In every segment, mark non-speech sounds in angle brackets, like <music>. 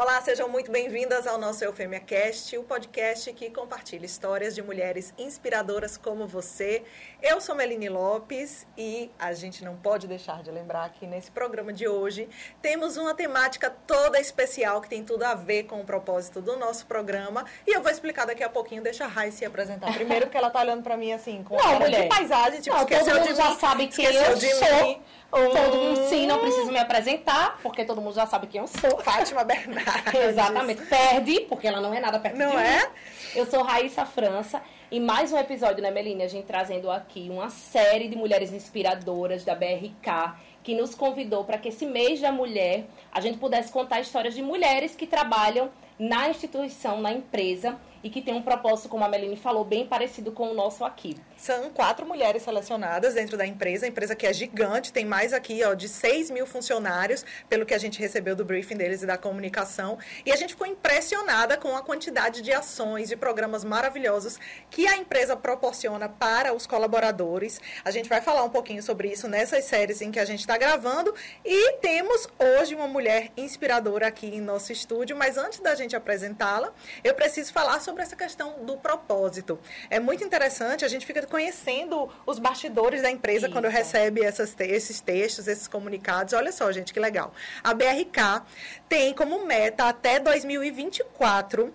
Olá, sejam muito bem-vindas ao nosso Eufêmia Cast, o podcast que compartilha histórias de mulheres inspiradoras como você. Eu sou Meline Lopes e a gente não pode deixar de lembrar que nesse programa de hoje temos uma temática toda especial que tem tudo a ver com o propósito do nosso programa. E eu vou explicar daqui a pouquinho, deixa a Rai se apresentar primeiro, porque ela tá olhando para mim assim, com não, mulher. de paisagem, tipo, não, esqueceu todo de mundo mim. já sabe quem eu sou. Todo mundo, sim, não preciso me apresentar, porque todo mundo já sabe quem eu sou. Fátima <laughs> Bernardes. Exatamente. Perde, porque ela não é nada perto Não é? mim. Eu sou Raíssa França e mais um episódio, né, Meline? A gente trazendo aqui uma série de mulheres inspiradoras da BRK que nos convidou para que esse mês da mulher a gente pudesse contar histórias de mulheres que trabalham na instituição, na empresa e que tem um propósito, como a Meline falou, bem parecido com o nosso aqui. São quatro mulheres selecionadas dentro da empresa, a empresa que é gigante, tem mais aqui ó, de 6 mil funcionários, pelo que a gente recebeu do briefing deles e da comunicação. E a gente ficou impressionada com a quantidade de ações, de programas maravilhosos que a empresa proporciona para os colaboradores. A gente vai falar um pouquinho sobre isso nessas séries em que a gente está gravando. E temos hoje uma mulher inspiradora aqui em nosso estúdio, mas antes da gente apresentá-la, eu preciso falar sobre essa questão do propósito. É muito interessante, a gente fica conhecendo os bastidores da empresa Isso. quando recebe essas, esses textos, esses comunicados. Olha só, gente, que legal. A BRK tem como meta até 2024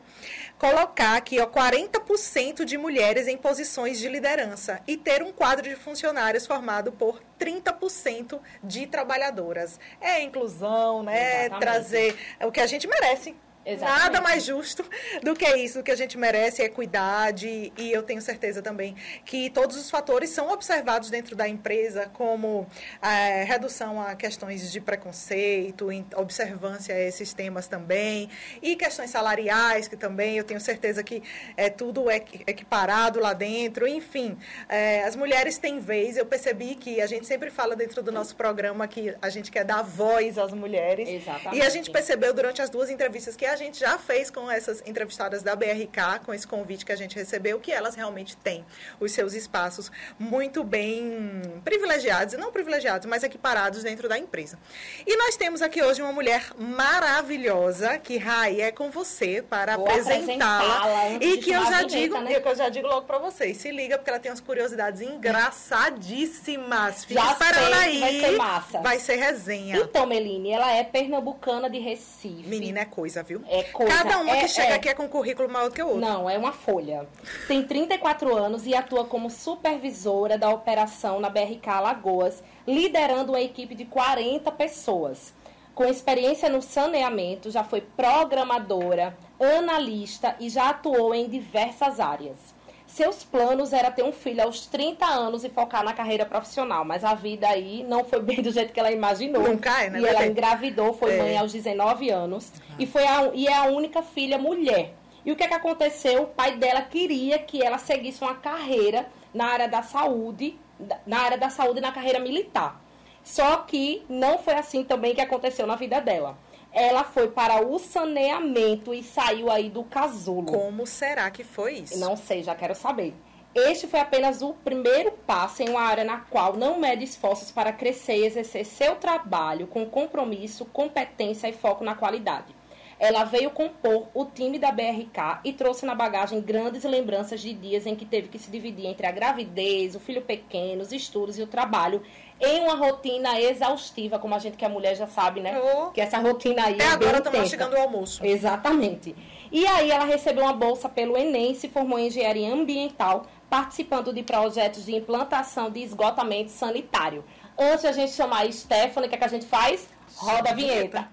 colocar aqui ó, 40% de mulheres em posições de liderança e ter um quadro de funcionários formado por 30% de trabalhadoras. É inclusão, né? Exatamente. Trazer o que a gente merece. Exatamente. Nada mais justo do que isso, o que a gente merece é equidade e eu tenho certeza também que todos os fatores são observados dentro da empresa, como eh, redução a questões de preconceito, observância a esses temas também, e questões salariais, que também eu tenho certeza que é tudo equi- equiparado lá dentro, enfim, eh, as mulheres têm vez, eu percebi que a gente sempre fala dentro do nosso programa que a gente quer dar voz às mulheres, Exatamente. e a gente percebeu durante as duas entrevistas que a gente já fez com essas entrevistadas da BRK, com esse convite que a gente recebeu, que elas realmente têm os seus espaços muito bem privilegiados, não privilegiados, mas equiparados dentro da empresa. E nós temos aqui hoje uma mulher maravilhosa, que Rai é com você para apresentá-la. E que eu a já vinheta, digo, né? que eu já digo logo para vocês, se liga porque ela tem umas curiosidades engraçadíssimas. Fica Já esperando sei aí. vai ser massa. Vai ser resenha. Então, Meline, ela é pernambucana de Recife. Menina é coisa, viu? É coisa. Cada uma é, que chega é. aqui é com um currículo maior que o outro. Não, é uma folha. Tem 34 anos e atua como supervisora da operação na BRK Alagoas, liderando uma equipe de 40 pessoas. Com experiência no saneamento, já foi programadora, analista e já atuou em diversas áreas. Seus planos era ter um filho aos 30 anos e focar na carreira profissional, mas a vida aí não foi <laughs> bem do jeito que ela imaginou. Nunca é, né, E ela bebê? engravidou, foi É. mãe aos 19 anos e, foi a, e é a única filha mulher. E o que, é que aconteceu? O pai dela queria que ela seguisse uma carreira na área da saúde, na área da saúde e na carreira militar. Só que não foi assim também que aconteceu na vida dela. Ela foi para o saneamento e saiu aí do casulo. Como será que foi isso? Não sei, já quero saber. Este foi apenas o primeiro passo em uma área na qual não mede esforços para crescer e exercer seu trabalho com compromisso, competência e foco na qualidade. Ela veio compor o time da BRK e trouxe na bagagem grandes lembranças de dias em que teve que se dividir entre a gravidez, o filho pequeno, os estudos e o trabalho em uma rotina exaustiva, como a gente que é mulher já sabe, né? Oh. Que essa rotina aí é bem agora estamos chegando ao almoço. Exatamente. E aí ela recebeu uma bolsa pelo Enem, se formou em engenharia ambiental, participando de projetos de implantação de esgotamento sanitário. Antes de a gente chamar a Stephanie, o que, é que a gente faz? Roda a vinheta.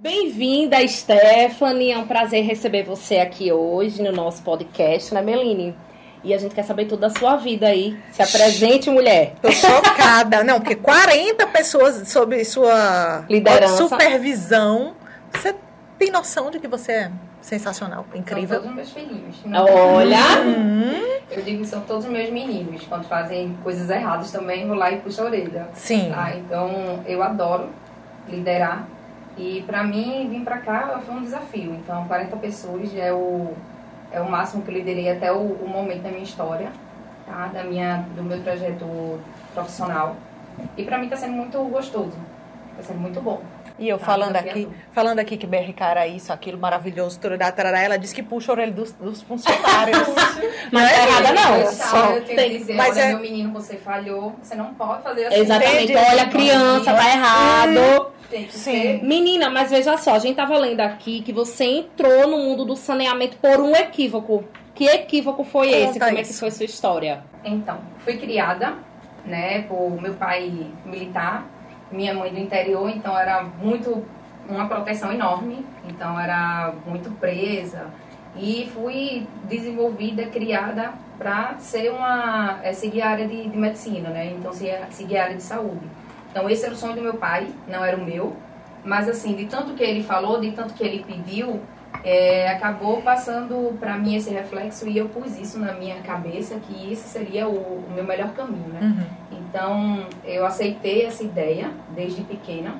Bem-vinda, Stephanie. É um prazer receber você aqui hoje no nosso podcast, né, Meline? E a gente quer saber tudo da sua vida aí. Se apresente, mulher. Tô chocada. Não, porque 40 pessoas sob sua Liderança. supervisão. Você tem noção de que você é Sensacional, São incrível. todos meus filhinhos. Olha! Hum, Eu digo que são todos meus meninos. Quando fazem coisas erradas também, vou lá e puxo a orelha. sim. Tá? Então, eu adoro liderar. E pra mim, vir pra cá foi um desafio. Então, 40 pessoas é o, é o máximo que eu liderei até o, o momento da minha história, tá? da minha, do meu trajeto profissional. E pra mim tá sendo muito gostoso. Tá sendo muito bom. E eu Tá, falando desafiador. aqui, falando aqui que BRK era isso, aquilo maravilhoso, tururá, tarará, ela disse que puxa a orelha dos, dos funcionários. <laughs> Mas tá errada não. Eu, só eu tenho tem- que dizer, mas olha, é- meu menino, você falhou. Você não pode fazer assim. Exatamente. Entendi. Olha, criança, tá errado. Tem que Sim. ser Menina, mas veja só, a gente tava lendo aqui que você entrou no mundo do saneamento por um equívoco. Que equívoco foi Conta esse? Como é que isso. foi sua história? Então, fui criada, né, por meu pai militar, minha mãe do interior, então era muito uma proteção enorme, então era muito presa e fui desenvolvida, criada para ser uma é, seguir a área de, de medicina, né? Então seguir, seguir a área de saúde. Então esse era o sonho do meu pai, não era o meu, mas assim de tanto que ele falou, de tanto que ele pediu, é, acabou passando para mim esse reflexo e eu pus isso na minha cabeça que esse seria o, o meu melhor caminho, né? Uhum. Então eu aceitei essa ideia desde pequena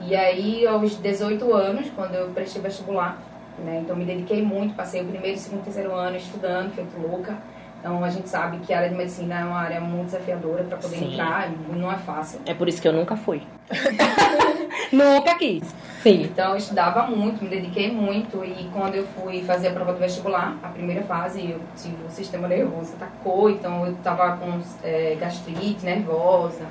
e aí aos 18 anos, quando eu prestei vestibular, né? Então me dediquei muito, passei o primeiro, segundo, terceiro ano estudando, feito louca. Então a gente sabe que a área de medicina é uma área muito desafiadora para poder Sim. entrar, e não é fácil. É por isso que eu nunca fui. <laughs> nunca quis. Sim. Então eu estudava muito, me dediquei muito e quando eu fui fazer a prova do vestibular, a primeira fase, eu tive o sistema nervoso atacou, então eu tava com é, gastrite nervosa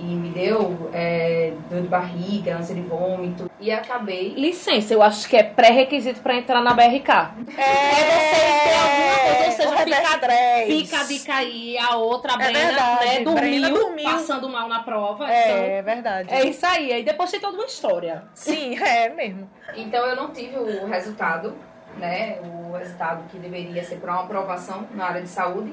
e me deu é, dor de barriga, ânsia de vômito e acabei. Licença, eu acho que é pré-requisito pra entrar na BRK. É, você ter alguma coisa, ou seja, fica-. Fica a dica aí, a outra, a É Brena, verdade, né, dormiu, dormiu. passando mal na prova. então, É verdade. é isso aí. Aí depois tem toda uma história. Sim, <laughs> é mesmo. Então eu não tive o resultado, né? O resultado que deveria ser para uma aprovação na área de saúde.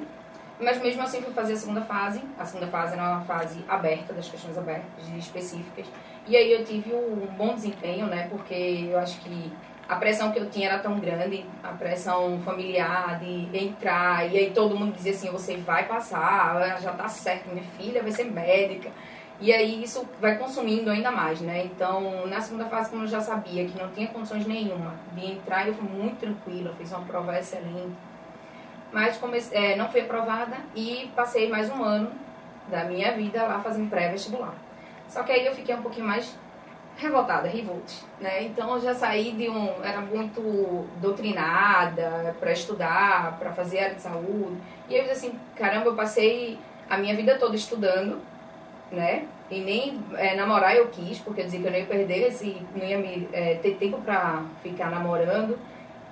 Mas mesmo assim fui fazer a segunda fase. A segunda fase era uma fase aberta, das questões abertas, específicas. E aí eu tive um bom desempenho, né? Porque eu acho que a pressão que eu tinha era tão grande, a pressão familiar de entrar, e aí todo mundo dizia assim, você vai passar, já tá certo, minha filha vai ser médica. E aí isso vai consumindo ainda mais, né? Então, na segunda fase, como eu já sabia que não tinha condições nenhuma de entrar, eu fui muito tranquila, fiz uma prova excelente. Mas é, não fui aprovada e passei mais um ano da minha vida lá fazendo pré-vestibular. Só que aí eu fiquei um pouquinho mais revoltada, revolt, né? Então eu já saí de um, era muito doutrinada para estudar, para fazer área de saúde. E eu disse assim, caramba, eu passei a minha vida toda estudando, né? E nem é, namorar eu quis, porque eu dizia que eu não ia perder, esse, não ia me, é, ter tempo para ficar namorando.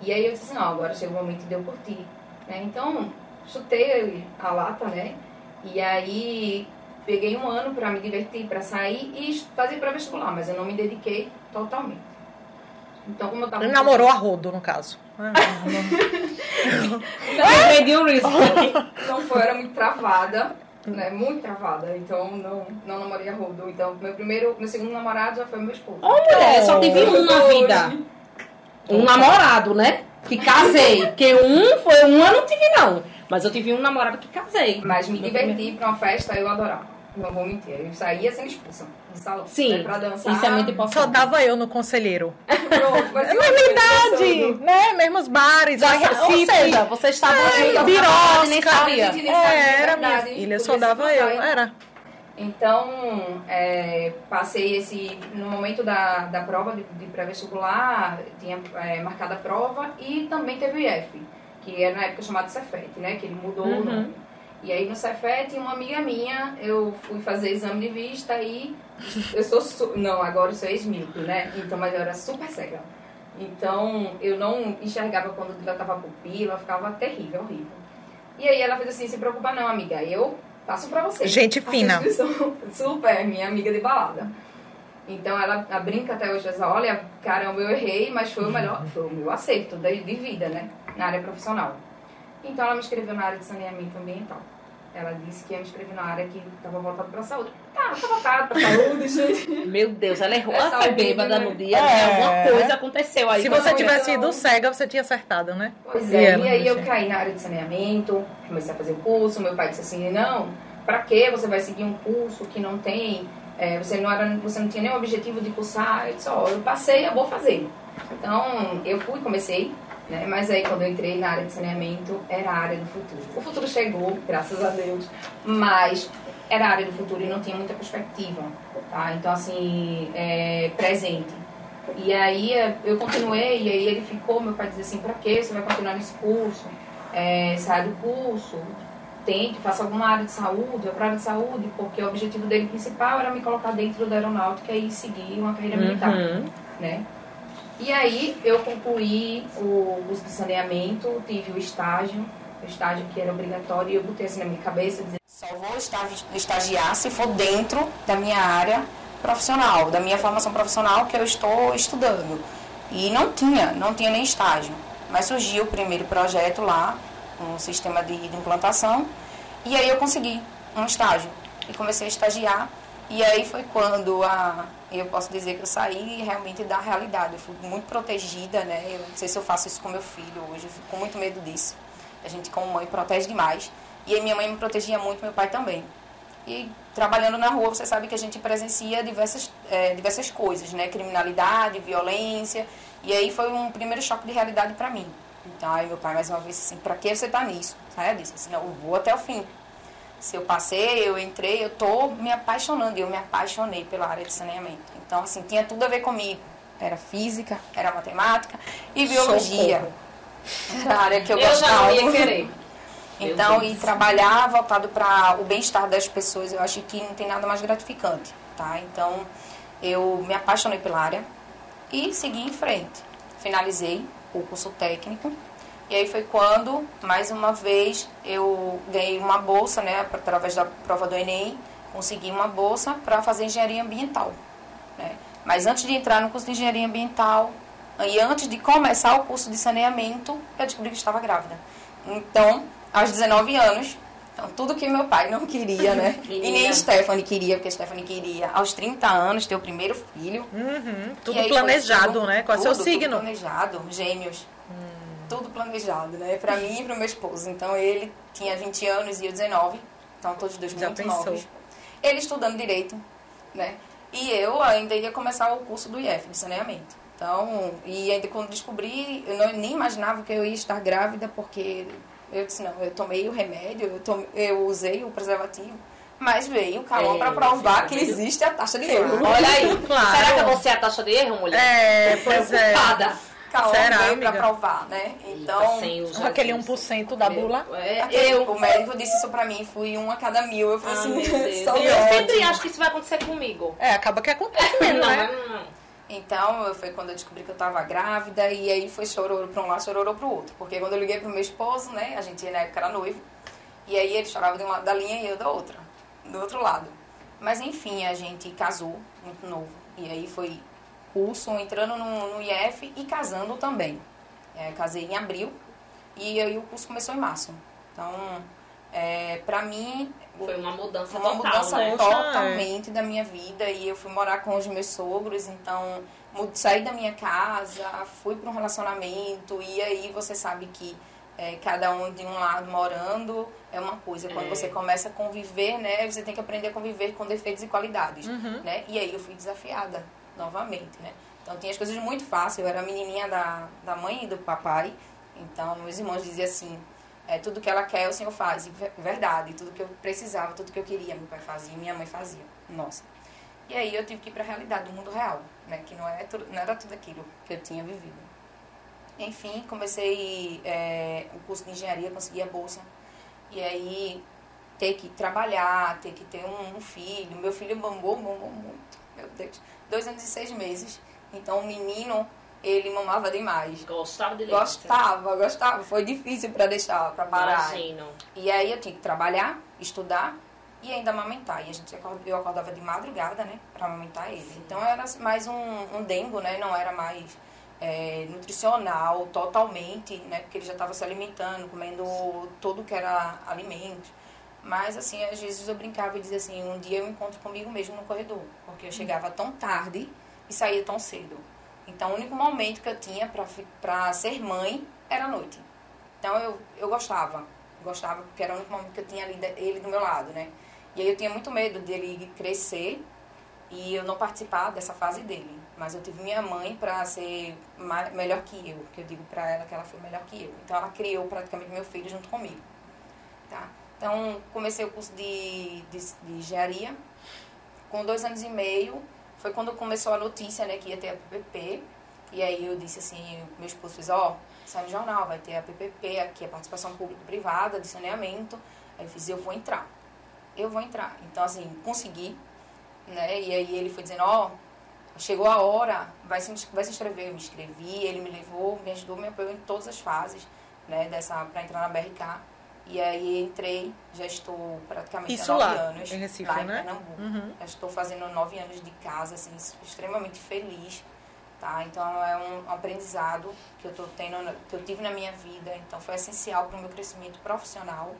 E aí eu disse assim, não, agora chegou o momento de eu curtir. Né? Então, chutei a lata, né? E aí peguei um ano para me divertir, para sair e fazer para vestibular, mas eu não me dediquei totalmente. Então, como eu tava Ele namorou a rodo, no caso. <laughs> Um risco. não foi, era muito travada, né? Muito travada. Então não, não namorei a rodo. Então, meu primeiro, meu segundo namorado já foi meu esposo. Ô, mulher, só tive um na vida. Um namorado, né? Que casei. Porque um foi um eu não tive, não. Mas eu tive um namorado que casei. Mas me diverti pra uma festa, eu adorava. Não vou mentir. Eu saía sendo expulsa do salão. Sim, pra dançar. isso é muito Só importante. dava eu no conselheiro. <laughs> Pronto, mas É verdade, né? Mesmos bares, Já, ou seja, vocês estavam É, juntas, birosca. nem sabia. nem sabia, É, era verdade, minha filha, podia só dava eu. Era. Então, é, passei esse. No momento da, da prova de, de pré-vestibular, tinha é, marcado a prova e também teve o IF, que era na época chamado Cefet, né? Que ele mudou o Uhum. nome. E aí no Cefet, uma amiga minha, eu fui fazer exame de vista e eu sou. Su não, agora eu sou ex-míope, né? Então, mas eu era super cega. Então, eu não enxergava quando dilatava a pupila, ficava terrível, horrível. E aí ela fez assim: se preocupa não, amiga, eu passo pra você. Gente fina. <laughs> Super, minha amiga de balada. Então ela, ela brinca até hoje, ela olha, caramba, eu errei, mas foi o melhor, foi o meu acerto de, de vida, né? Na área profissional. Então ela me inscreveu na área de saneamento ambiental. Ela disse que me inscrever na área que estava voltada para a saúde. Tá, tá voltada para a saúde, <laughs> gente. Meu Deus, ela errou. É Ela foi saúde, bêbada né? no dia. É. né? Alguma coisa aconteceu aí. Se com você essa tivesse ido cega, você tinha acertado, né? Pois E é, e aí eu caí na área de saneamento, comecei a fazer o curso, meu pai disse assim, não, pra que você vai seguir um curso que não tem, é, você, não era, você não tinha nenhum objetivo de cursar, eu disse, ó, eu passei, eu vou fazer. Então, eu fui, comecei, né, mas aí quando eu entrei na área de saneamento, era a área do futuro. O futuro chegou, graças a Deus, mas era a área do futuro e não tinha muita perspectiva, tá? Então, assim, é, presente. E aí eu continuei, e aí ele ficou, meu pai dizia assim, pra que você vai continuar nesse curso? É, sai do curso, tente, faça alguma área de saúde, vai pra área de saúde, porque o objetivo dele principal era me colocar dentro da aeronáutica e seguir uma carreira militar, Uhum. né? E aí eu concluí o curso de saneamento, tive o estágio, o estágio que era obrigatório, e eu botei assim na minha cabeça, dizer, só vou esta- estagiar se for dentro da minha área profissional, da minha formação profissional que eu estou estudando. E não tinha, não tinha nem estágio. Mas surgiu o primeiro projeto lá, um sistema de implantação, e aí eu consegui um estágio. E comecei a estagiar, e aí foi quando a, eu posso dizer que eu saí realmente da realidade. Eu fui muito protegida, né? Eu não sei se eu faço isso com meu filho hoje, eu fico com muito medo disso. A gente, como mãe, protege demais. E aí minha mãe me protegia muito, meu pai também. E trabalhando na rua, você sabe que a gente presencia diversas, eh, diversas coisas, né? Criminalidade, violência. E aí foi um primeiro choque de realidade para mim. Então, aí meu pai mais uma vez assim, pra que você tá nisso? Aí eu disse assim, não, eu vou até o fim. Se eu passei, eu entrei, eu tô me apaixonando. E eu me apaixonei pela área de saneamento. Então, assim, tinha tudo a ver comigo. Era física, era matemática e biologia. Era a área que eu, Eu já gostava. não ia querer. Então, e trabalhar voltado para o bem-estar das pessoas, eu acho que não tem nada mais gratificante, tá? Então, eu me apaixonei pela área e segui em frente. Finalizei o curso técnico e aí foi quando, mais uma vez, eu ganhei uma bolsa, né, através da prova do Enem, consegui uma bolsa para fazer engenharia ambiental, né? Mas antes de entrar no curso de engenharia ambiental e antes de começar o curso de saneamento, eu descobri que estava grávida. Então, aos 19 anos, então, tudo que meu pai não queria, né? <laughs> e nem Stephanie queria, porque a Stephanie queria, aos 30 anos, ter o primeiro filho. Uhum, tudo planejado, tudo- né? Qual é o seu signo? planejado, gêmeos. Tudo planejado, né? Pra mim e pro meu esposo. Então, ele tinha 20 anos e eu 19. Então, todos os dois Já muito pensou. novos. Ele estudando Direito, né? E eu ainda ia começar o curso do IF, de saneamento. Então, e ainda quando descobri, eu não, nem imaginava que eu ia estar grávida, porque eu disse, não, eu tomei o remédio, eu, tom, eu usei o preservativo, mas veio o calor É, para provar que existe a taxa de erro. Olha aí. <laughs> Claro. Será que você é a taxa de erro, mulher? É, pois é. Preocupada. Será, veio para provar, né? Então, Eita. Aquele 1% da bula. É, eu. o médico disse isso pra mim, fui um a cada mil. Eu falei Ah, assim, só <laughs> Eu sempre acho que isso vai acontecer comigo. É, acaba que acontece mesmo, Não, né? não, não. Então, foi quando eu descobri que eu tava grávida, e aí foi chororô pra um lado, chororô pro outro. Porque quando eu liguei pro meu esposo, né, a gente na época era noivo, e aí ele chorava de um lado da linha e eu da outra, do outro lado. Mas enfim, a gente casou muito novo, e aí foi curso, entrando no, no IF e casando também. É, casei em abril, e aí o curso começou em março. Então, é, pra mim, Foi uma mudança foi uma total, mudança né? Totalmente da minha vida e eu fui morar com os meus sogros, então saí da minha casa, fui para um relacionamento e aí você sabe que é, cada um de um lado morando é uma coisa. Quando É. você começa a conviver, né, você tem que aprender a conviver com defeitos e qualidades, Uhum. né? E aí eu fui desafiada novamente, né? Então tinha as coisas muito fáceis, eu era a menininha da, da mãe e do papai, então meus irmãos diziam assim, é, tudo que ela quer o Senhor faz, e ver- verdade, tudo que eu precisava, tudo que eu queria, meu pai fazia minha mãe fazia. Nossa. E aí eu tive que ir para a realidade do mundo real, né, que não, é tudo, não era tudo aquilo que eu tinha vivido. Enfim, comecei é, o curso de engenharia, consegui a bolsa. E aí ter que trabalhar, ter que ter um, um filho. Meu filho bombou, bombou muito, meu Deus. Dois anos e seis meses. Então o menino, ele mamava demais. Gostava de leite. Gostava, gostava. Foi difícil para deixar, para parar. Imagino. E aí eu tinha que trabalhar, estudar e ainda amamentar. E a gente eu acordava de madrugada, né, para amamentar ele. Então era mais um, um dengo, né, não era mais é, nutricional totalmente, né, porque ele já estava se alimentando, comendo tudo que era alimento. Mas, assim, às vezes eu brincava e dizia assim, um dia eu encontro comigo mesmo no corredor. Porque eu chegava tão tarde e saía tão cedo. Então, o único momento que eu tinha para ser mãe era a noite. Então, eu, eu gostava. Gostava porque era o único momento que eu tinha ali ele do meu lado, né? E aí eu tinha muito medo dele crescer e eu não participar dessa fase dele. Mas eu tive minha mãe para ser melhor que eu, que eu digo para ela que ela foi melhor que eu. Então ela criou praticamente meu filho junto comigo, tá? Então comecei o curso de, de, de engenharia. Com dois anos e meio foi quando começou a notícia, né, que ia ter a PPP. E aí eu disse assim, meu esposo fez, ó, oh, sai no jornal, vai ter a PPP, aqui a participação público-privada de saneamento. Aí eu fiz, eu vou entrar. Eu vou entrar. Então assim, consegui, né? E aí ele foi dizendo, ó, oh, chegou a hora, vai se, vai se inscrever. Eu me inscrevi, ele me levou, me ajudou, me apoiou em todas as fases, né, dessa, para entrar na BRK. E aí entrei, já estou praticamente Isso há nove lá, anos. em Recife, lá né? em Pernambuco. Uhum. Já estou fazendo nove anos de casa, assim, extremamente feliz. Tá? Então é um aprendizado que eu tô tendo, que eu tive na minha vida, então foi essencial para o meu crescimento profissional.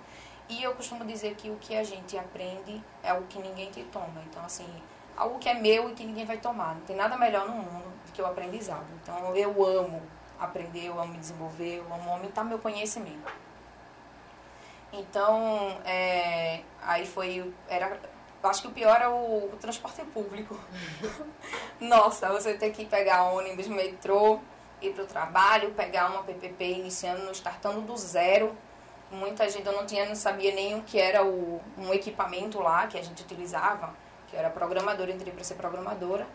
E eu costumo dizer que o que a gente aprende é algo que ninguém te toma. Então assim, algo que é meu e que ninguém vai tomar. Não tem nada melhor no mundo do que o aprendizado. Então eu amo aprender, eu amo me desenvolver, eu amo aumentar meu conhecimento. Então, é, aí foi. Era, acho que o pior é o, o transporte público. <laughs> Nossa, você tem que pegar ônibus, metrô, ir para o trabalho, pegar uma PPP iniciando, startando do zero. Muita gente, eu não tinha, não sabia nem o que era o, um equipamento lá que a gente utilizava, que era programadora, entrei para ser programadora.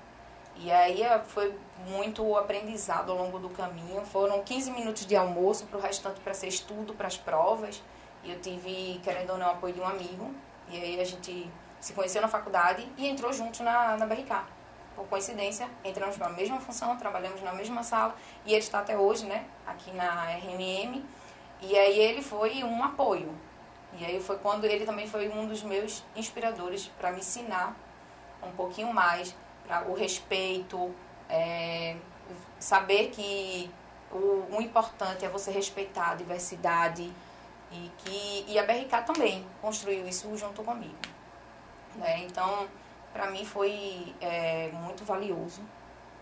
E aí é, foi muito aprendizado ao longo do caminho. Foram 15 minutos de almoço, para o restante para ser estudo, para as provas. Eu tive, querendo ou não, apoio de um amigo. E aí a gente se conheceu na faculdade e entrou junto na, na BRK. Por coincidência, entramos na mesma função, trabalhamos na mesma sala. E ele está até hoje, né, aqui na RMM. E aí ele foi um apoio. E aí foi quando ele também foi um dos meus inspiradores para me ensinar um pouquinho mais para o respeito, é, saber que o, o importante é você respeitar a diversidade, e, que, e a BRK também construiu isso junto comigo. Né? Então, para mim foi é, muito valioso,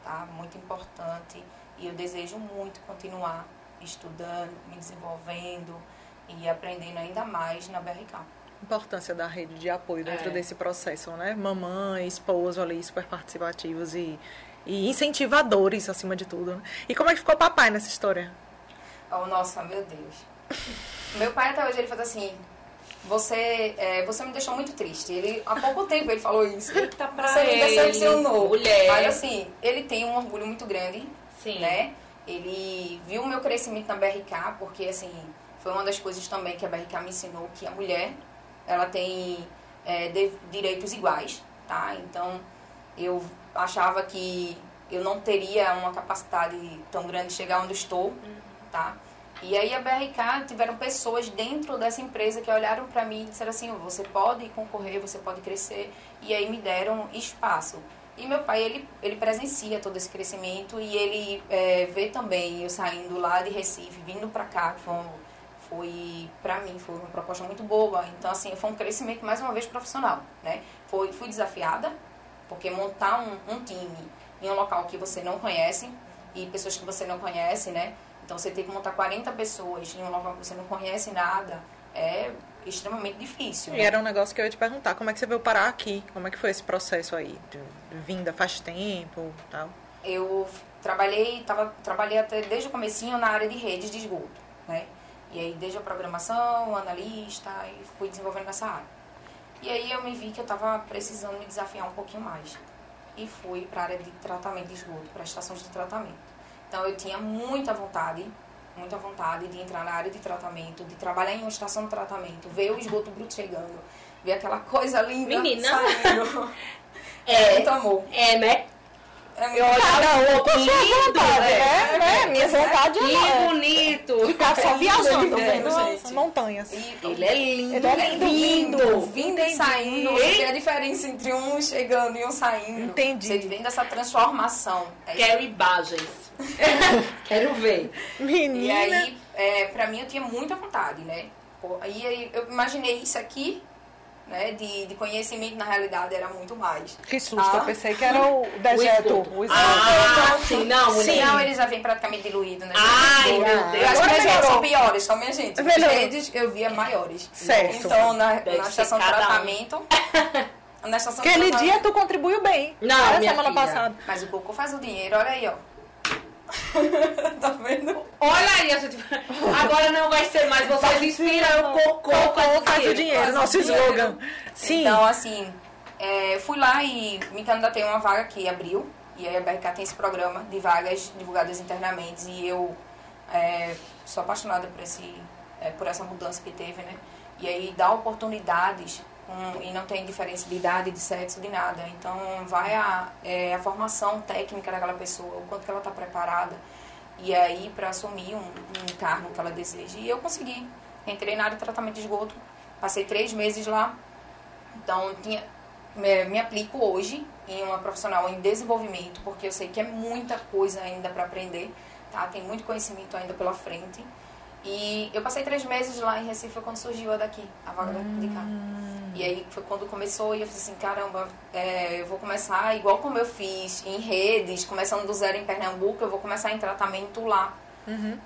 tá? muito importante. E eu desejo muito continuar estudando, me desenvolvendo e aprendendo ainda mais na BRK. Importância da rede de apoio dentro É. desse processo, né? Mamãe, esposo ali, super participativos e, e incentivadores, acima de tudo. né? E como é que ficou o papai nessa história? Oh, nossa, meu Deus. Meu pai até hoje ele faz assim, você, é, você me deixou muito triste. Ele há pouco tempo ele falou isso. Eita pra Você me ele, decepcionou. mulher. Mas assim, ele tem um orgulho muito grande, Sim. né? Ele viu o meu crescimento na BRK, porque assim, foi uma das coisas também que a BRK me ensinou, que a mulher, ela tem é, de- direitos iguais, tá? Então, eu achava que eu não teria uma capacidade tão grande de chegar onde estou, tá? E aí a BRK tiveram pessoas dentro dessa empresa que olharam para mim e disseram assim, você pode concorrer, você pode crescer, e aí me deram espaço. E meu pai, ele, ele presencia todo esse crescimento e ele é, vê também eu saindo lá de Recife, vindo para cá, foi, foi para mim, foi uma proposta muito boa. Então, assim, foi um crescimento, mais uma vez, profissional, né? Foi, fui desafiada, porque montar um, um time em um local que você não conhece e pessoas que você não conhece, né? Então, você tem que montar 40 pessoas em um local que você não conhece nada, é extremamente difícil. E né? era um negócio que eu ia te perguntar, como é que você veio parar aqui? Como é que foi esse processo aí? De, de vinda faz tempo tal? eu trabalhei, tava, trabalhei até desde o comecinho na área de redes de esgoto, né? E aí desde a programação, analista, e fui desenvolvendo nessa área. E aí eu me vi que eu estava precisando me desafiar um pouquinho mais. E fui para a área de tratamento de esgoto, para estações de tratamento. Então eu tinha muita vontade, muita vontade de entrar na área de tratamento, de trabalhar em uma estação de tratamento, ver o esgoto bruto chegando, ver aquela coisa linda Menina. saindo. <laughs> É. muito amor. É, né? É muito Cada um com sua vontade, É, né? Minha vontade Que é bonito. ficar só viajando, É, vendo gente. as montanhas. E- Ele é lindo. Ele é lindo, vindo, vindo e saindo. Vê a diferença entre um chegando e um saindo. Entendi. Você vendo essa transformação. É. Quero imagens. <laughs> Quero ver. E Menina. aí, é, pra mim, eu tinha muita vontade, né? Aí aí eu imaginei isso aqui né, de, de conhecimento, na realidade, era muito mais. Que susto, Ah. eu pensei que era o dejeto. <laughs> esgoto. O esgoto. Ah, sim, não, mulher. Sim. Não, ele já vem praticamente diluído, né? Ai, Eu- meu Eu Deus. acho que as redes são piores, são minha gente. As redes eu via maiores. Certo. Então, na, Deve na estação de um. tratamento... <laughs> na estação de Aquele dia tu contribuiu bem. Não, minha semana filha. passada. Mas o Cocô faz o dinheiro, olha aí, ó. <laughs> tá vendo? Olha aí, a gente... agora não vai ser mais vocês inspiram, o cocô faz, Faz o dinheiro, faz nosso dinheiro. slogan. Sim. Então, assim, é, fui lá e me candidatei a uma vaga que abriu. E aí a BRK tem esse programa de vagas divulgadas internamente. E eu é, sou apaixonada por, esse, é, por essa mudança que teve, né? E aí dá oportunidades e não tem diferença de idade, de sexo, de nada. Então, vai a, é, a formação técnica daquela pessoa, o quanto que ela está preparada. E aí, para assumir um, um cargo que ela deseja. E eu consegui. Entrei na área de tratamento de esgoto. Passei três meses lá. Então, tinha, me, me aplico hoje em uma profissional em desenvolvimento, porque eu sei que é muita coisa ainda para aprender, tá? Tem muito conhecimento ainda pela frente. E eu passei três meses lá em Recife quando surgiu a daqui, a vaga daqui de cá. E aí foi quando começou e eu falei assim, caramba, é, eu vou começar igual como eu fiz em redes, começando do zero em Pernambuco, eu vou começar em tratamento lá.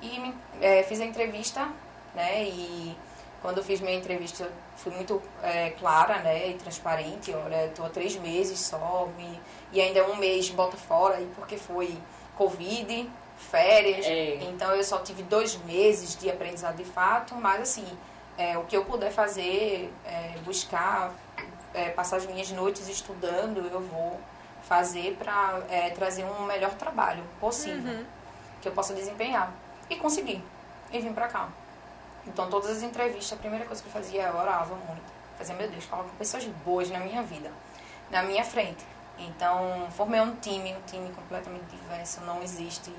E me- é, fiz a entrevista, né? E quando eu fiz minha entrevista, eu fui muito é, clara, né? E transparente. Olha, estou há três meses só, me, e ainda um mês bota fora, aí porque foi Covid, férias. É. Então eu só tive dois meses de aprendizado de fato, mas assim, é, o que eu puder fazer, é, buscar, é, passar as minhas noites estudando, eu vou fazer para trazer um melhor trabalho possível que eu possa desempenhar. E consegui. E vim pra cá. Então, todas as entrevistas, a primeira coisa que eu fazia, eu orava muito. Fazia, meu Deus, coloca pessoas boas na minha vida, na minha frente. Então, formei um time, um time completamente diverso. Não existe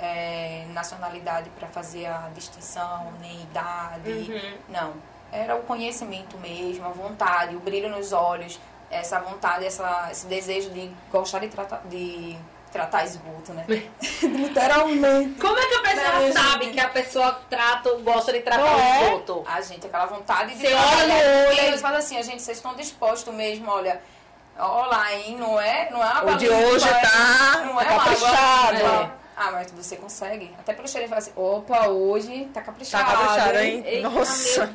é, nacionalidade para fazer a distinção, nem idade. Uhum. Não. Era o conhecimento mesmo, a vontade, o brilho nos olhos, essa vontade, essa, esse desejo de gostar de tratar, de tratar esgoto, né? <laughs> Literalmente. Como é que a pessoa Não, sabe gente. que a pessoa trata, gosta de tratar Não é? esgoto? A gente, aquela vontade de Você olha no olho eles falam assim, a gente, vocês estão dispostos mesmo, olha. Olha lá, hein? Não é, não é uma O de hoje é- tá não é uma caprichado. água, né? Ah, mas você consegue. Até pelo cheiro ele fala assim, opa, hoje tá caprichado. Tá caprichado, hein? Eita, Nossa.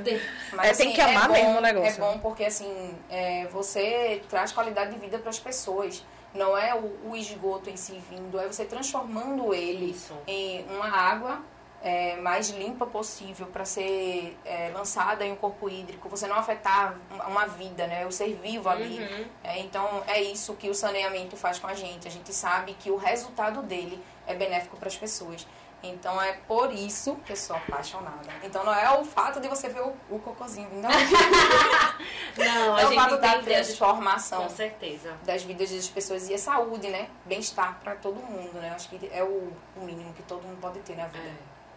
Mas, É, tem assim, que amar bom, mesmo o negócio. É bom porque, assim, é, você traz qualidade de vida para as pessoas. Não é o, o esgoto em si vindo, é você transformando ele Isso. em uma água é, mais limpa possível para ser é, lançada em um corpo hídrico. Você não afetar uma- vida, né? O ser vivo ali. Uhum. É, então, é isso que o saneamento faz com a gente. A gente sabe que o resultado dele é benéfico para as pessoas. Então, é por isso que eu sou apaixonada. Então, não é o fato de você ver o, o cocôzinho vindo. <laughs> Não, a É o fato da transformação Com certeza. das vidas das pessoas e a saúde, né? Bem-estar para todo mundo, né? Acho que é o, o mínimo que todo mundo pode ter na vida.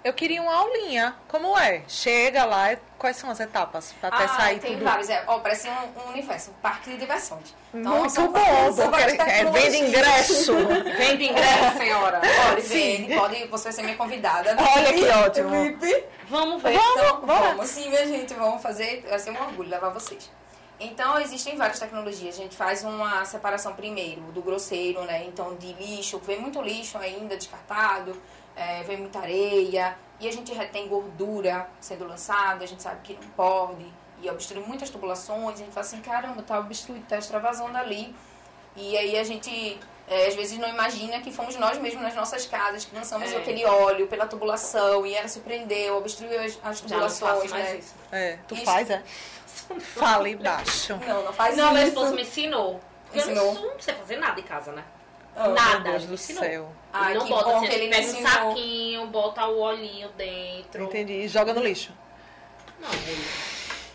Eu queria uma aulinha. Como é? Chega lá, quais são as etapas pra até ah, sair tem tudo? vários. É, ó, parece um, um universo, um parque de diversões. Então, Muito são bom, são porque é, vende ingresso. <laughs> Vende ingresso, senhora. Pode, Sim. vende, pode, você vai ser minha convidada. Olha que ótimo. Vamos ver. Então, bora. vamos sim, minha gente, vamos fazer, vai ser um orgulho levar vocês. Então, existem várias tecnologias. A gente faz uma separação primeiro do grosseiro, né? Então, de lixo, vem muito lixo ainda descartado, é, vem muita areia, e a gente retém gordura sendo lançada, a gente sabe que não pode, e obstrui muitas tubulações, a gente fala assim, caramba, tá obstruído, tá extravasando ali. E aí a gente, é, às vezes, não imagina que fomos nós mesmos nas nossas casas que lançamos É. aquele óleo pela tubulação, e ela se prendeu, obstruiu as, as Já não faço tubulações, mais né? isso. É, tu Isso. faz, é? <laughs> Fale baixo. Não, não faz Não, meu isso. esposo me ensinou. Porque eu Ensinou? não, não sei fazer nada em casa, né? Ah, nada. Meu Deus do céu. Ai, não que bota bom assim, que ele pega um saquinho, bota o olhinho dentro. Entendi. E joga no lixo. Não,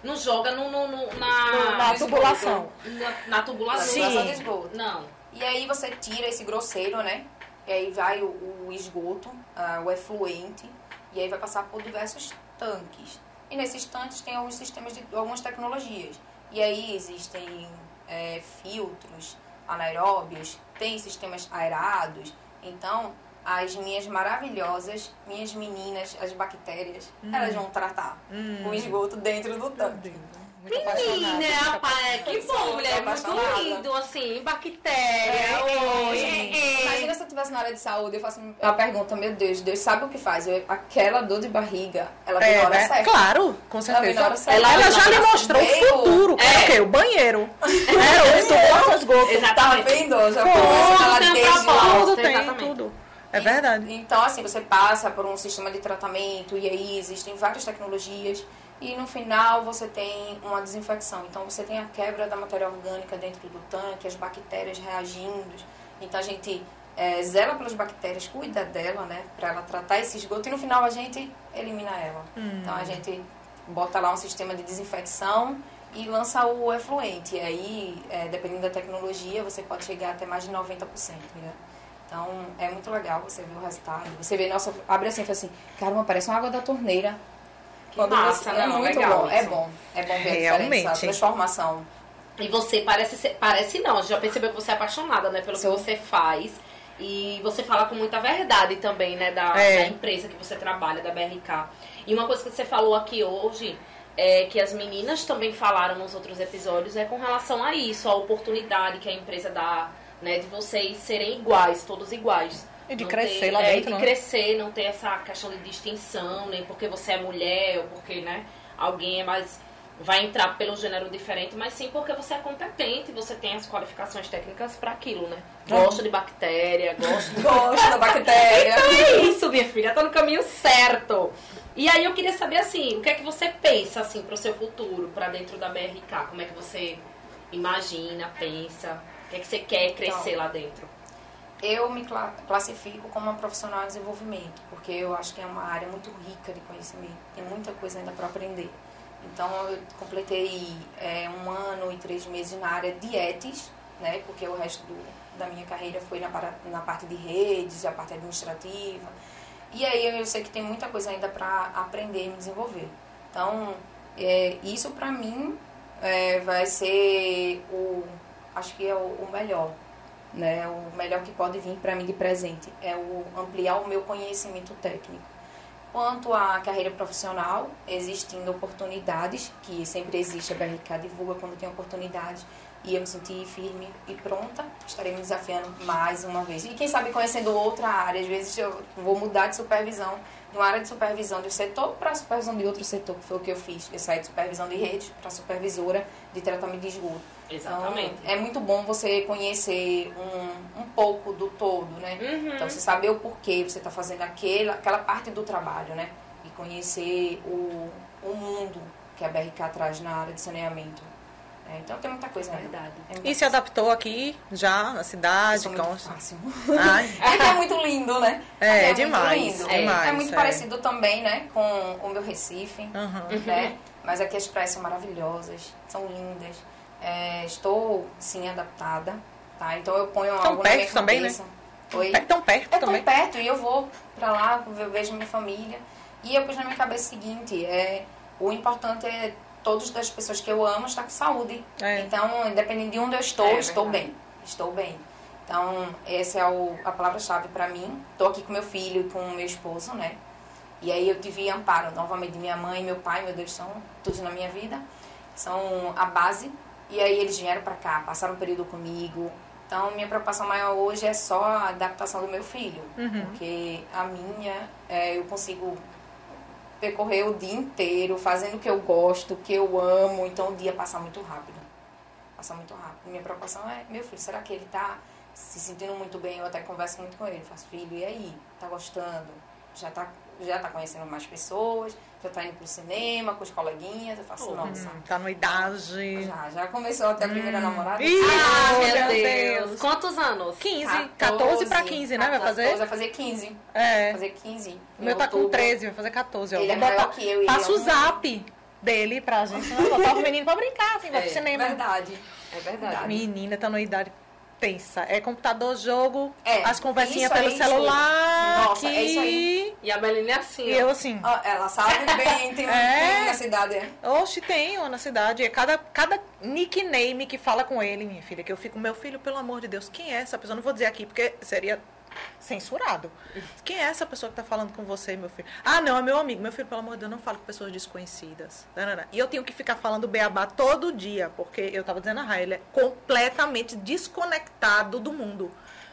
não joga no, no- no- na, No- na tubulação. Na, na tubulação. Sim. Tubulação de esgoto. Não. E aí você tira esse grosseiro, né? E aí vai o, o esgoto, ah, o efluente, e aí vai passar por diversos tanques. E nesses tanques tem alguns sistemas de algumas tecnologias. E aí existem é, filtros anaeróbios, tem sistemas aerados. Então, as minhas maravilhosas, minhas meninas, as bactérias, elas vão tratar o esgoto dentro do tanque. Menina, rapaz, que bom, mulher. Muito lindo, assim, bactéria. É, oi, é, Imagina se eu estivesse na área de saúde, eu faço uma pergunta, meu Deus, Deus sabe o que faz. Eu- aquela dor de barriga, ela vem É, na hora né? certa. Claro, com Ela certeza. certa. Ela, ela já lhe mostrou o futuro. É. o quê? O banheiro. <laughs> É, os tubulações esgoto. Tá Exatamente. vendo? Já começa ela um desde. Tudo tem, exatamente. tudo. É verdade. Então, assim, você passa por um sistema de tratamento e aí existem várias tecnologias e no final você tem uma desinfecção. Então, você tem a quebra da matéria orgânica dentro do tanque, as bactérias reagindo. Então, a gente eh, zela pelas bactérias, cuida dela, né, para ela tratar esse esgoto e no final a gente elimina ela. Então, a gente bota lá um sistema de desinfecção e lança o efluente. E aí, eh, dependendo da tecnologia, você pode chegar até mais de 90%. Né? Então, é muito legal você ver o resultado. Você vê, nossa, abre assim e fala assim, caramba, parece uma água da torneira. Que massa, é não, muito legal bom, é isso. bom. É bom ver a Realmente. diferença, a transformação. E você parece ser, parece não, a gente já percebeu que você é apaixonada, né, pelo Sou. que você faz. E você fala com muita verdade também, né, da, É. da empresa que você trabalha, da BRK. E uma coisa que você falou aqui hoje, é, que as meninas também falaram nos outros episódios, é com relação a isso, a oportunidade que a empresa dá, né, de vocês serem iguais, todos iguais. E de Não crescer ter- lá é, dentro, de né? crescer, não ter essa questão de distinção, nem porque você é mulher ou porque, né, alguém é mais vai entrar pelo gênero diferente, mas sim porque você é competente, você tem as qualificações técnicas para aquilo, né? Gosta de bactéria, gosta de Gosto da <laughs> bactéria. é isso, minha filha, tá no caminho certo. E aí eu queria saber assim, o que é que você pensa assim pro seu futuro, para dentro da BRK? Como é que você imagina, pensa? O que é que você quer crescer Então, lá dentro? Eu me cla- classifico como uma profissional de desenvolvimento, porque eu acho que é uma área muito rica de conhecimento. Tem muita coisa ainda para aprender. Então, eu completei é, um ano e três meses na área de ETS, né? Porque o resto do- da minha carreira foi na, na parte de redes, a parte administrativa. E aí eu sei que tem muita coisa ainda para aprender e me desenvolver. Então, é, isso para mim é, vai ser o, acho que é o, o melhor, né? O melhor que pode vir para mim de presente é o ampliar o meu conhecimento técnico. Quanto à carreira profissional, existindo oportunidades, que sempre existe, a BRK divulga quando tem oportunidade, e eu me senti firme e pronta, estarei me desafiando mais uma vez. E quem sabe conhecendo outra área, às vezes eu vou mudar de supervisão, de uma área de supervisão de um setor para supervisão de outro setor, que foi o que eu fiz. Eu saí de supervisão de rede para supervisora de tratamento de esgoto. Exatamente. Então, é muito bom você conhecer um, um pouco do todo, né? Uhum. Então, você saber o porquê você está fazendo aquela, aquela parte do trabalho, né? E conhecer o, o mundo que a BRK traz na área de saneamento. É, então, tem muita coisa É verdade. É muita E se adaptou aqui já na cidade? É Consta? fácil. Ai, <laughs> Aqui é muito lindo, né? É, Aqui muito demais, demais, É muito é. parecido também, né? Com o meu Recife. Uhum. né? Mas aqui as praias são maravilhosas, são lindas. É, estou, sim, adaptada, tá? Então eu ponho Tão algo na minha perto também, né? Oi? É tão perto É tão também. perto e eu vou pra lá, eu vejo minha família. E eu pus na minha cabeça o seguinte, é, o importante é todas as pessoas que eu amo estar com saúde. É. Então, independente de onde eu estou, É estou verdade. bem. Estou bem. Então, essa é o, a palavra-chave para mim. Estou aqui com meu filho e com meu esposo, né? E aí eu tive amparo novamente de minha mãe meu pai, meu Deus, são todos na minha vida. São a base. E aí eles vieram para cá, passaram um período comigo. Então, minha preocupação maior hoje é só a adaptação do meu filho. Uhum. Porque a minha, é, eu consigo percorrer o dia inteiro fazendo o que eu gosto, o que eu amo. Então, o dia passa muito rápido. Passa muito rápido. Minha preocupação é, meu filho, será que ele tá se sentindo muito bem? Eu até converso muito com ele. Faço, filho, e aí? Tá gostando? Já tá, já tá conhecendo mais pessoas? Já tá indo pro cinema com os coleguinhas? Eu faço, Uhum. nossa. Hum, tá numa idade. Já, já começou até a primeira namorada? Ih, Ah, Oh, meu Deus. Deus. Quantos anos? 15, 14 pra 15, né? Vai 14, fazer? Vai fazer 15. Vai É. fazer 15. O meu tá com outubro. 13, vai fazer 14. Ó. Ele é maior que eu. passa é o zap dele pra gente. Né? Botar os meninos pra brincar, assim, vai pro É, cinema. Verdade. É verdade. Menina, tá numa idade tensa. É computador, jogo, É, as conversinhas pelo é celular. Nossa, que... é isso aí. E a Belinha é assim, E ó. eu assim, Ó, ela sabe bem, tem um <laughs> É. tem na cidade. é. oxe, tenho na cidade. É cada, cada nickname que fala com ele, minha filha, que eu fico, meu filho, pelo amor de Deus, quem é essa pessoa? Não vou dizer aqui, porque seria censurado. Quem é essa pessoa que está falando com você, meu filho? Ah, não, é meu amigo. Meu filho, pelo amor de Deus, não falo com pessoas desconhecidas. E eu tenho que ficar falando beabá todo dia, porque eu estava dizendo a Raia, ele é completamente desconectado do mundo.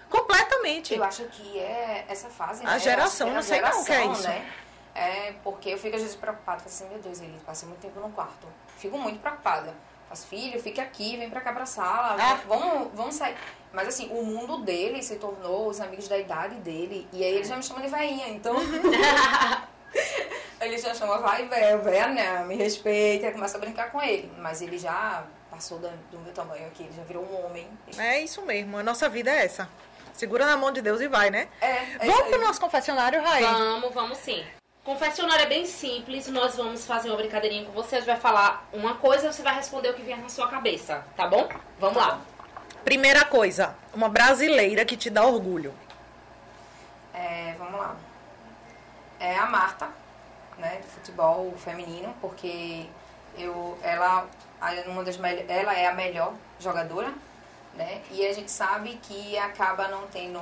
Completamente. Eu acho que é essa fase, A né? geração, Eu não acho que sei a como que é geração, isso. Né? É, porque eu fico às vezes preocupada, assim, meu Deus, ele passa muito tempo no quarto. Fico muito preocupada. Faço, filho, fique aqui, vem pra cá pra sala, Ah. vamos, vamos sair. Mas assim, o mundo dele se tornou os amigos da idade dele. E aí ele já me chama de veinha, então. <laughs> ele já chama, vai, véia, véia, né? Me respeita, começa a brincar com ele. Mas ele já passou do meu tamanho aqui, ele já virou um homem. É isso mesmo. A nossa vida é essa. Segura na mão de Deus e vai, né? É, é Vamos pro nosso confessionário, Raí. Vamos, vamos sim. Confessionário é bem simples, nós vamos fazer uma brincadeirinha com você. A gente vai falar uma coisa e você vai responder o que vier na sua cabeça, tá bom? Vamos lá. Primeira coisa, uma brasileira que te dá orgulho. É, vamos lá. É a Marta, né, do futebol feminino, porque eu, ela, uma das ela é a melhor jogadora, né? E a gente sabe que acaba não tendo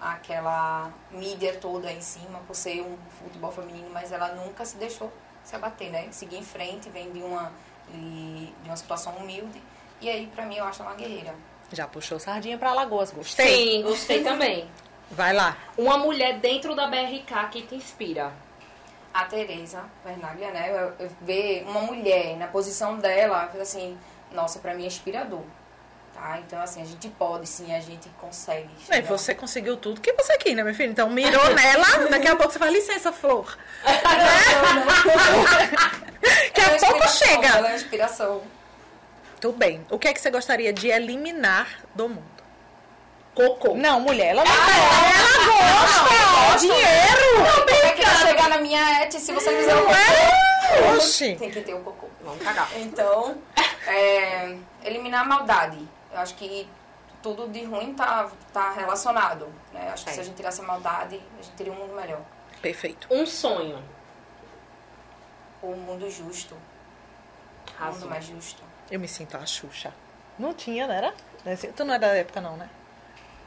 aquela mídia toda em cima por ser um futebol feminino, mas ela nunca se deixou se abater, né? Seguir em frente, vem de uma de uma situação humilde. E aí, pra mim, eu acho ela uma guerreira. Já puxou sardinha pra Lagoas, gostei. Sim, gostei também. Vai lá. Uma mulher dentro da BRK que te inspira. a Tereza Vernaglia, né? Ver uma mulher na posição dela, assim, nossa, pra mim é inspirador. Tá? Então, assim, a gente pode sim, a gente consegue. É, chegar. você conseguiu tudo que você quis, né, meu filho? Então mirou nela, daqui a pouco você fala, licença, flor. <laughs> Daqui Ela é a pouco chega. Ela é inspiração. Tudo bem. O que é que você gostaria de eliminar do mundo? Cocô. Não, mulher, ela não Ah, Ela gosta! Dinheiro! Como é que vai chegar na minha et se você não fizer um cocô? É? Oxi! Tem que ter um cocô. Vamos cagar. Então, é, eliminar a maldade. Eu acho que tudo de ruim tá, tá relacionado. Né? Acho que É. se a gente tirasse a maldade, a gente teria um mundo melhor. Perfeito. Um sonho. Um mundo justo. Um Arrasou. mundo mais justo. Eu me sinto a Xuxa. Não tinha, não era? Tu não é da época, não, né?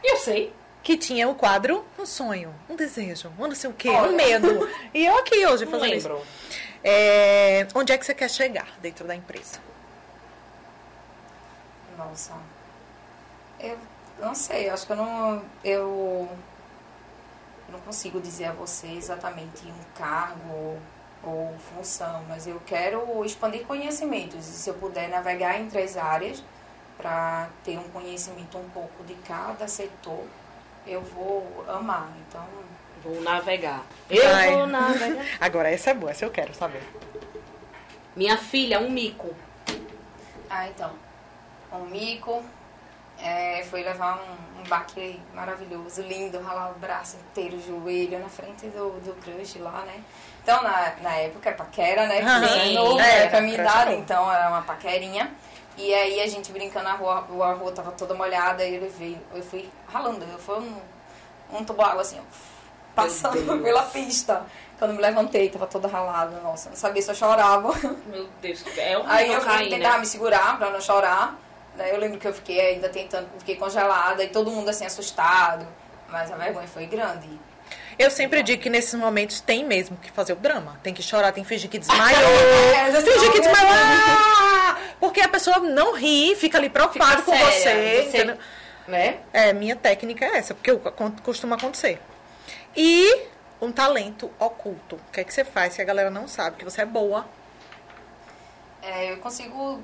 Eu sei. Que tinha o quadro Um Sonho, Um Desejo, um não sei o quê, Olha. Um Medo. E eu aqui hoje Não fazendo isso. lembro. É, onde é que você quer chegar dentro da empresa? Nossa. Eu não sei, acho que eu não. Eu não consigo dizer a você exatamente um cargo ou função, mas eu quero expandir conhecimentos. E se eu puder navegar entre as áreas para ter um conhecimento um pouco de cada setor, eu vou amar. Então, Vou navegar. Eu Vai. vou navegar. <laughs> Agora, essa é boa, essa eu quero saber. Minha filha, um mico. Ah, então. Um mico é, foi levar um, um baque maravilhoso, lindo, ralar o braço inteiro, o joelho na frente do, do crush lá, né? Então, na, na época, é paquera, né? Sim. é novo, É, pra minha idade, então era uma paquerinha. E aí a gente brincando na rua, a rua tava toda molhada, e ele veio, eu fui ralando, eu fui um, um tubo água assim, passando pela pista. Quando me levantei, tava toda ralada, nossa, não sabia se eu chorava. Meu Deus, é um Aí eu fui né? tentar me segurar pra não chorar. Daí eu lembro que eu fiquei ainda tentando, fiquei congelada e todo mundo assim assustado. Mas a vergonha foi grande. Eu sempre digo que nesses momentos tem mesmo que fazer o drama. Tem que chorar, tem que fingir que desmaiou. <laughs> É, fingir que desmaiou. Ah! Porque a pessoa não ri, fica ali preocupada com séria, você. você-? Né? É, minha técnica é essa, porque eu- costuma acontecer. E um talento oculto. O que é que você faz se a galera não sabe que você é boa? É, eu consigo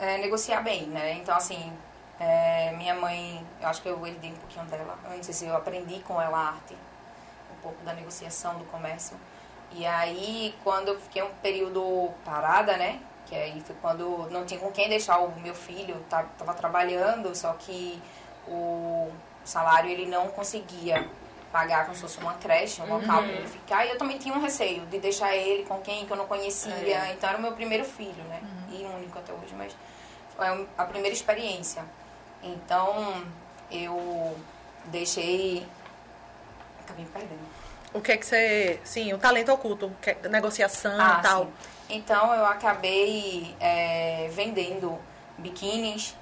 é, negociar bem, né? Então, assim, é, minha mãe, eu acho que eu herdei um pouquinho dela. Eu não sei se eu aprendi com ela a arte, um pouco da negociação, do comércio. E aí, quando eu fiquei um período parada, né? Que aí foi quando não tinha com quem deixar o meu filho, tá- tava trabalhando, só que o salário ele não conseguia pagar como se fosse uma creche, um local Uhum. para ele ficar. E eu também tinha um receio de deixar ele com quem que eu não conhecia. É. Então era o meu primeiro filho, né? E único até hoje, mas foi a primeira experiência. Então eu deixei. Acabei me perdendo. O que é que você. Sim, o talento oculto, é negociação Ah, e tal. sim. Então eu acabei é, vendendo biquínis,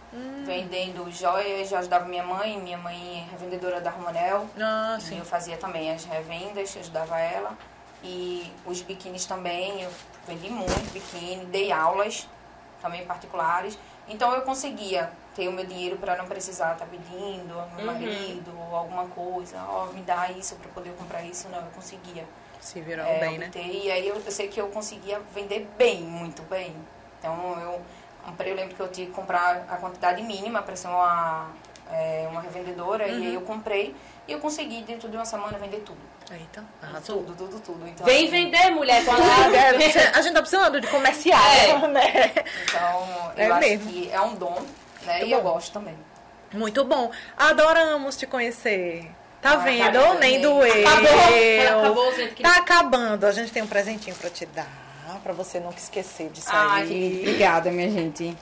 vendendo joias, eu ajudava minha mãe, minha mãe é revendedora da Romanel. Ah, sim. eu fazia também as revendas, ajudava ela. E os biquínis também, eu vendi muito biquíni, dei aulas também particulares. Então eu conseguia ter o meu dinheiro para não precisar estar pedindo ao meu Uhum. marido ou alguma coisa, ó, me dá isso para poder comprar isso. Não, eu conseguia Se virou é, bem, né? obter. E aí eu, eu sei que eu conseguia vender bem, muito bem. Então eu comprei, eu lembro que eu tive que comprar a quantidade mínima para ser uma, é, uma revendedora. E Uhum. aí eu comprei e eu consegui dentro de uma semana vender tudo. Eita, arrasou. Tudo, tudo, tudo. Então, Vem assim, vender, mulher, com a Ah, <laughs> é, a gente tá precisando de comercial, É. né? Então, É eu acho mesmo. que é um dom, né? Muito e eu bom. gosto também. Muito bom. Adoramos te conhecer. Tá Ah, vendo? acabou Nem doeu. Acabou, acabou, gente. Que... Tá acabando. A gente tem um presentinho pra te dar. Pra você nunca esquecer disso Ai, aí. Obrigada, minha gente.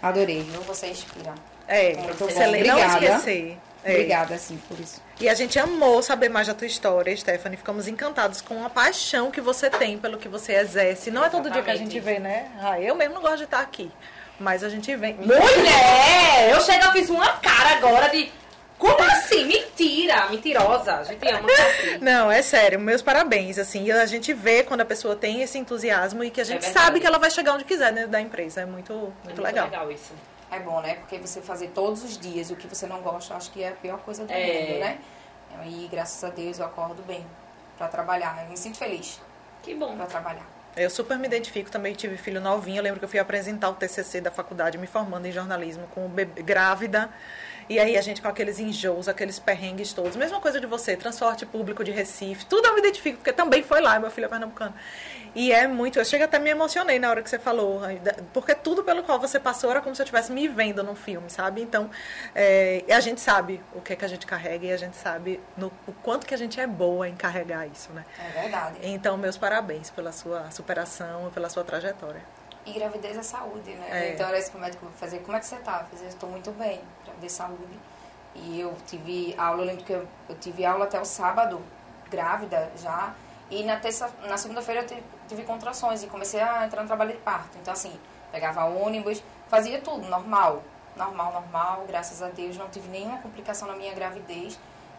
Adorei. Você inspira. É, Muito você lê- não Obrigada. esquecer. É. Obrigada, sim, por isso. E a gente amou saber mais da tua história, Stephanie. Ficamos encantados com a paixão que você tem pelo que você exerce. Não é todo dia que a gente Exatamente. vê, né? Ah, eu mesmo não gosto de estar aqui. Mas a gente vem. Mulher! Eu chego e fiz uma cara agora de. Como assim? Mentira! Mentirosa. A gente ama. <laughs> Não, é sério, meus parabéns, assim, e a gente vê quando a pessoa tem esse entusiasmo e que a gente verdade. sabe que ela vai chegar onde quiser dentro da empresa, é muito, muito, É muito legal. legal isso. É bom, né? Porque você fazer todos os dias o que você não gosta, eu acho que é a pior coisa do É. mundo, né? E graças a Deus eu acordo bem pra trabalhar. Eu me sinto feliz Que bom. pra trabalhar. Eu super me identifico, também tive filho novinho, eu lembro que eu fui apresentar o TCC da faculdade, me formando em jornalismo, com o bebê, grávida, e aí a gente com aqueles enjoos, aqueles perrengues todos, mesma coisa de você, transporte público de Recife, tudo eu me identifico, porque também foi lá, meu filho é pernambucano. E é muito, eu chego até me emocionei na hora que você falou, porque tudo pelo qual você passou era como se eu estivesse me vendo num filme, sabe? Então, é, a gente sabe o que é que a gente carrega e a gente sabe no, o quanto que a gente é boa em carregar isso, né? É verdade. Então, meus parabéns pela sua superação e pela sua trajetória. E gravidez é saúde, né? É. Então era isso que o médico fazer. Como é que você tá? Eu falei, estou muito bem, gravidez saúde. E eu tive aula, eu lembro que eu, eu tive aula até o sábado, grávida já. E na terça, na segunda-feira eu tive, tive contrações e comecei a entrar no trabalho de parto. Então assim, pegava ônibus, fazia tudo, normal. Normal, normal, graças a Deus, não tive nenhuma complicação na minha gravidez.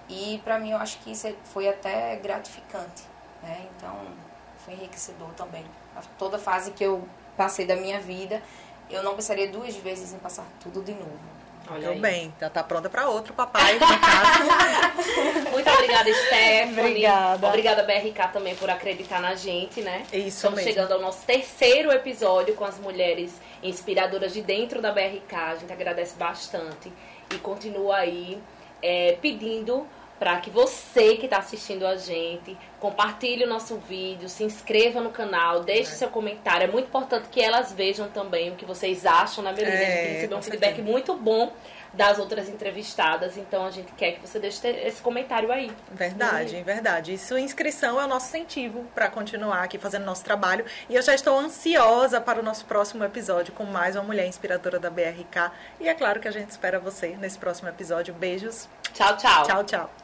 E pra mim eu acho que isso é- foi até gratificante, né? Então, foi enriquecedor também. Toda fase que eu passei da minha vida, eu não pensaria duas vezes em passar tudo de novo. Olha Muito aí. bem, já tá pronta para outro papai. <laughs> Muito obrigada, Stephanie. Obrigada. Obrigada, BRK, também por acreditar na gente, né? Isso Estamos mesmo. chegando ao nosso terceiro episódio com as mulheres inspiradoras de dentro da BRK. A gente agradece bastante e continua aí é, pedindo para que você que está assistindo a gente compartilhe o nosso vídeo, se inscreva no canal, deixe seu comentário. É muito importante que elas vejam também o que vocês acham, né, Belinha? a gente É, recebeu um feedback certeza. muito bom das outras entrevistadas, então a gente quer que você deixe esse comentário aí. Verdade, verdade. E sua inscrição é o nosso incentivo para continuar aqui fazendo nosso trabalho. E eu já estou ansiosa para o nosso próximo episódio com mais uma mulher inspiradora da BRK. E é claro que a gente espera você nesse próximo episódio. Beijos. Tchau, tchau. Tchau, tchau.